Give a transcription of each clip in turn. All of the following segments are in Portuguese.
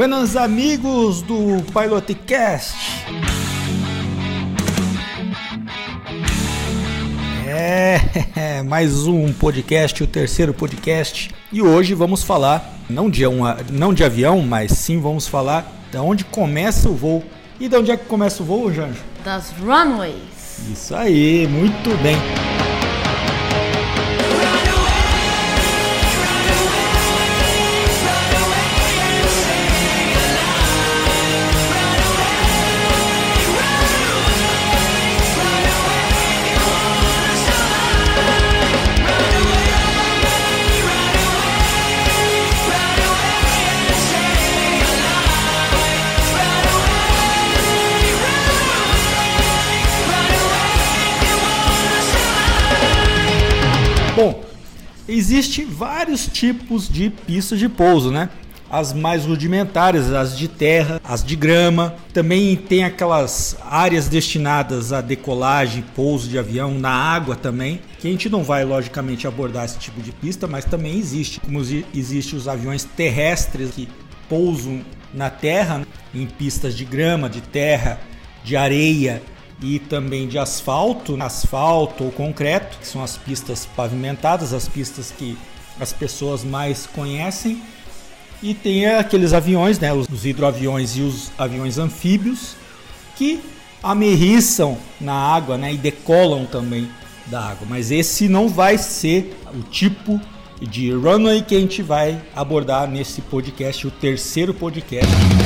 Buenos amigos do Pilotcast. É, mais um podcast, o terceiro podcast. E hoje vamos falar não de, uma, não de avião, mas sim vamos falar de onde começa o voo. E de onde é que começa o voo, Janjo? Das runways. Isso aí, muito bem. Existe vários tipos de pistas de pouso, né? As mais rudimentares, as de terra, as de grama. Também tem aquelas áreas destinadas a decolagem, pouso de avião na água também. Que a gente não vai, logicamente, abordar esse tipo de pista, mas também existe. Como existe os aviões terrestres que pousam na terra, né? em pistas de grama, de terra, de areia e também de asfalto, asfalto ou concreto, que são as pistas pavimentadas, as pistas que as pessoas mais conhecem. E tem aqueles aviões, né, os hidroaviões e os aviões anfíbios, que amerriçam na água né, e decolam também da água. Mas esse não vai ser o tipo de runway que a gente vai abordar nesse podcast, o terceiro podcast.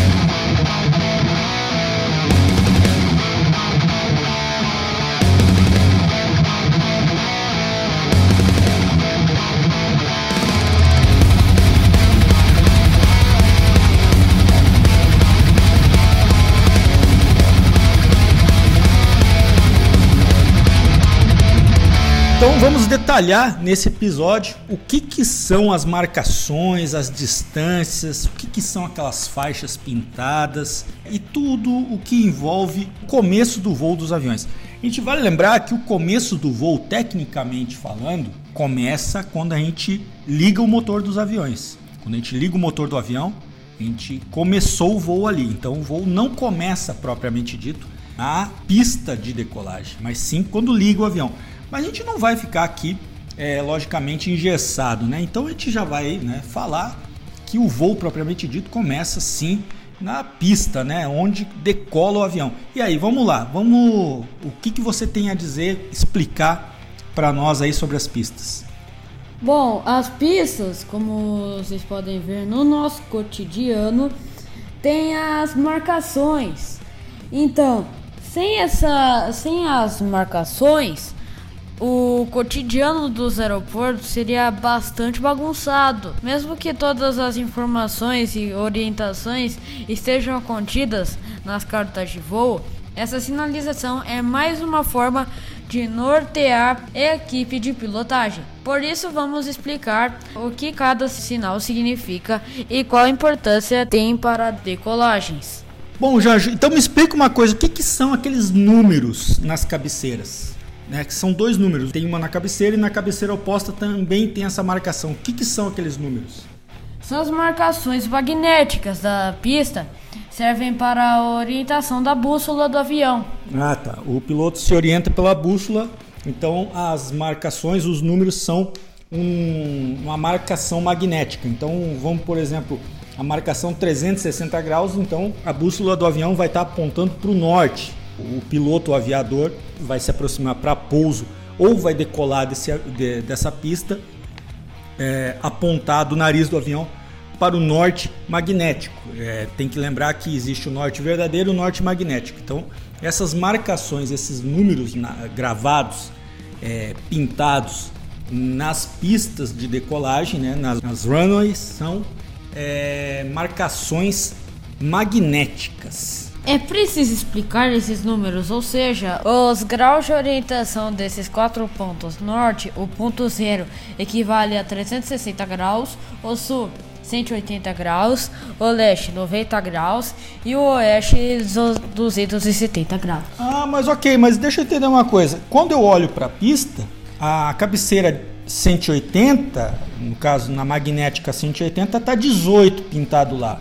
Vamos detalhar nesse episódio o que, que são as marcações, as distâncias, o que, que são aquelas faixas pintadas e tudo o que envolve o começo do voo dos aviões. A gente vai lembrar que o começo do voo, tecnicamente falando, começa quando a gente liga o motor dos aviões. Quando a gente liga o motor do avião, a gente começou o voo ali. Então o voo não começa propriamente dito na pista de decolagem, mas sim quando liga o avião. Mas a gente não vai ficar aqui, é, logicamente, engessado, né? Então a gente já vai né, falar que o voo propriamente dito começa sim na pista, né? Onde decola o avião. E aí, vamos lá, vamos. O que, que você tem a dizer, explicar para nós aí sobre as pistas? Bom, as pistas, como vocês podem ver no nosso cotidiano, tem as marcações. Então, sem essa, sem as marcações, o cotidiano dos aeroportos seria bastante bagunçado. Mesmo que todas as informações e orientações estejam contidas nas cartas de voo, essa sinalização é mais uma forma de nortear a equipe de pilotagem. Por isso, vamos explicar o que cada sinal significa e qual importância tem para decolagens. Bom, Jorge, então me explica uma coisa: o que, que são aqueles números nas cabeceiras? Né, que são dois números. Tem uma na cabeceira e na cabeceira oposta também tem essa marcação. O que, que são aqueles números? São as marcações magnéticas da pista, servem para a orientação da bússola do avião. Ah, tá. O piloto se orienta pela bússola, então as marcações, os números são um, uma marcação magnética. Então, vamos, por exemplo, a marcação 360 graus, então a bússola do avião vai estar apontando para o norte o piloto, o aviador, vai se aproximar para pouso ou vai decolar desse, de, dessa pista, é, do nariz do avião para o norte magnético. É, tem que lembrar que existe o norte verdadeiro e o norte magnético. Então, essas marcações, esses números na, gravados, é, pintados nas pistas de decolagem, né, nas, nas runways, são é, marcações magnéticas. É preciso explicar esses números, ou seja, os graus de orientação desses quatro pontos. Norte, o ponto zero equivale a 360 graus, o sul 180 graus, o leste 90 graus e o oeste 270 graus. Ah, mas ok, mas deixa eu entender uma coisa. Quando eu olho para a pista, a cabeceira 180, no caso na magnética 180, está 18 pintado lá.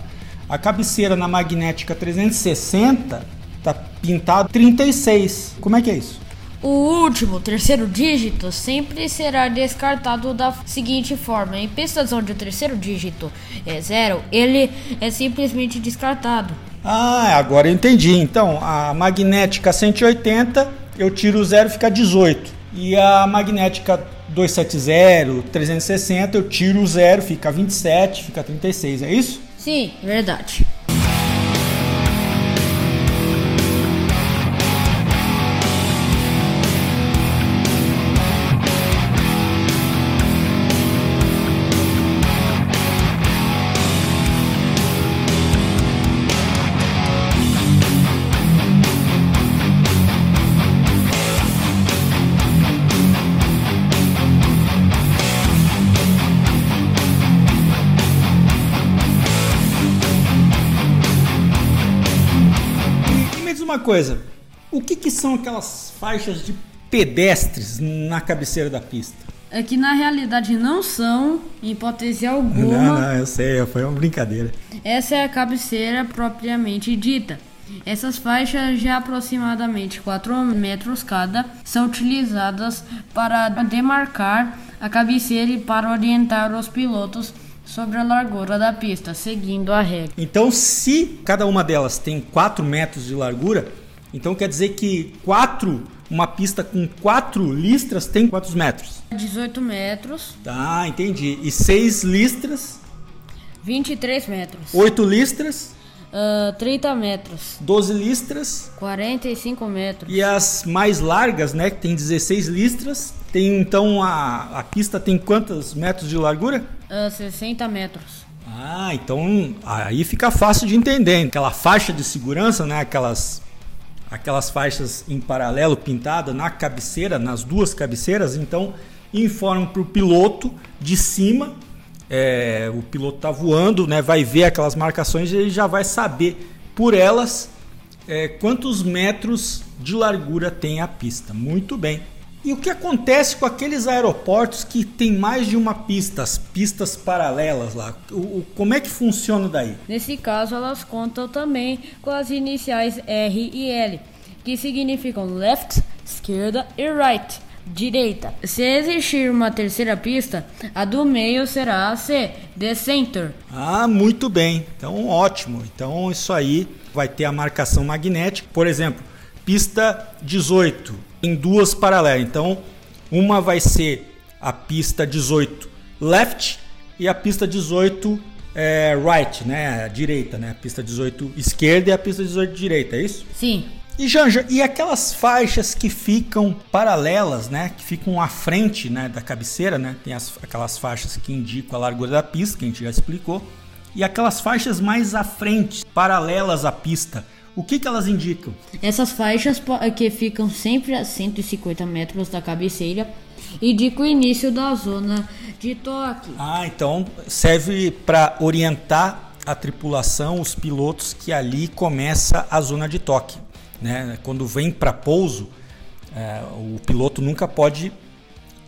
A cabeceira na magnética 360 tá pintado 36. Como é que é isso? O último, terceiro dígito, sempre será descartado da seguinte forma: em pistas onde o terceiro dígito é zero, ele é simplesmente descartado. Ah, agora eu entendi. Então, a magnética 180, eu tiro o zero, fica 18. E a magnética 270, 360, eu tiro o zero, fica 27, fica 36, é isso? Sim, verdade. Coisa, o que, que são aquelas faixas de pedestres na cabeceira da pista? É que na realidade não são, em hipótese alguma. Não, não, eu sei, foi uma brincadeira. Essa é a cabeceira propriamente dita. Essas faixas de aproximadamente 4 metros cada são utilizadas para demarcar a cabeceira e para orientar os pilotos sobre a largura da pista, seguindo a regra. Então, se cada uma delas tem 4 metros de largura, então quer dizer que quatro, uma pista com 4 listras tem quantos metros? 18 metros. Tá, entendi. E 6 listras? 23 metros. 8 listras? Uh, 30 metros. 12 listras? 45 metros. E as mais largas, né, que tem 16 listras, tem então a, a pista tem quantos metros de largura? Uh, 60 metros. Ah, então aí fica fácil de entender. Aquela faixa de segurança, né, aquelas aquelas faixas em paralelo pintada na cabeceira, nas duas cabeceiras, então informa para o piloto de cima, é, o piloto está voando, né, vai ver aquelas marcações e ele já vai saber por elas é, quantos metros de largura tem a pista. Muito bem. E o que acontece com aqueles aeroportos que tem mais de uma pista, as pistas paralelas lá? O, o, como é que funciona daí? Nesse caso, elas contam também com as iniciais R e L, que significam left, esquerda e right, direita. Se existir uma terceira pista, a do meio será a C, the center. Ah, muito bem. Então, ótimo. Então, isso aí vai ter a marcação magnética. Por exemplo, pista 18 em duas paralelas. Então, uma vai ser a pista 18 left e a pista 18 é, right, né? Direita, né? A pista 18 esquerda e a pista 18 direita, é isso? Sim. E Janja, e aquelas faixas que ficam paralelas, né? Que ficam à frente né, da cabeceira, né? Tem as, aquelas faixas que indicam a largura da pista, que a gente já explicou. E aquelas faixas mais à frente, paralelas à pista, o que, que elas indicam? Essas faixas que ficam sempre a 150 metros da cabeceira indicam o início da zona de toque. Ah, então serve para orientar a tripulação, os pilotos que ali começa a zona de toque. Né? Quando vem para pouso, é, o piloto nunca pode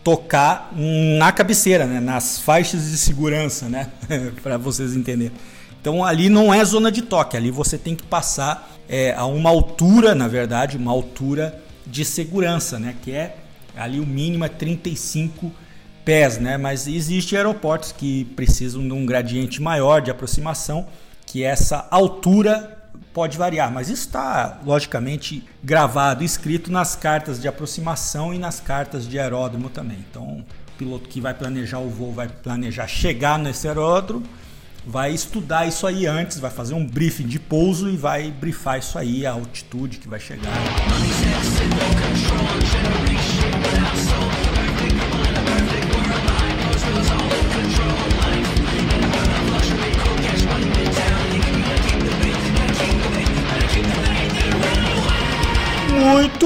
tocar na cabeceira, né? nas faixas de segurança, né? para vocês entenderem. Então ali não é zona de toque, ali você tem que passar é, a uma altura, na verdade, uma altura de segurança, né? Que é ali o mínimo é 35 pés, né? Mas existem aeroportos que precisam de um gradiente maior de aproximação, que essa altura pode variar, mas isso está logicamente gravado, escrito nas cartas de aproximação e nas cartas de aeródromo também. Então, o piloto que vai planejar o voo vai planejar chegar nesse aeródromo vai estudar isso aí antes, vai fazer um briefing de pouso e vai brifar isso aí, a altitude que vai chegar.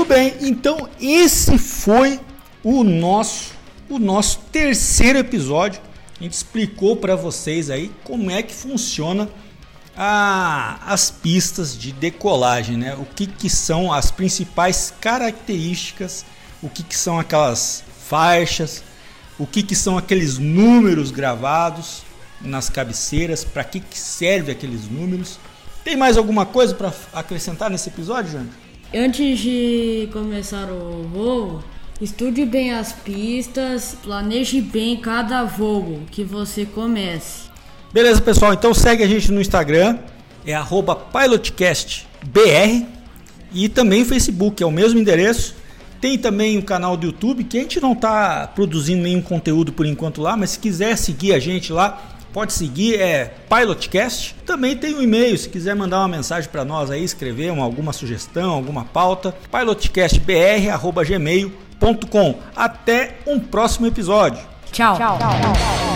Muito bem, então esse foi o nosso o nosso terceiro episódio a gente explicou para vocês aí como é que funciona a, as pistas de decolagem, né? O que, que são as principais características, o que, que são aquelas faixas, o que, que são aqueles números gravados nas cabeceiras, para que, que serve aqueles números. Tem mais alguma coisa para acrescentar nesse episódio, Jânio? Antes de começar o voo, estude bem as pistas, planeje bem cada voo que você comece. Beleza, pessoal? Então segue a gente no Instagram, é pilotcastbr e também o Facebook, é o mesmo endereço. Tem também o canal do YouTube, que a gente não está produzindo nenhum conteúdo por enquanto lá, mas se quiser seguir a gente lá, pode seguir, é Pilotcast. Também tem um e-mail, se quiser mandar uma mensagem para nós aí, escrever uma, alguma sugestão, alguma pauta, pilotcastbr.gmail.com. Até um próximo episódio. Tchau. Tchau. Tchau.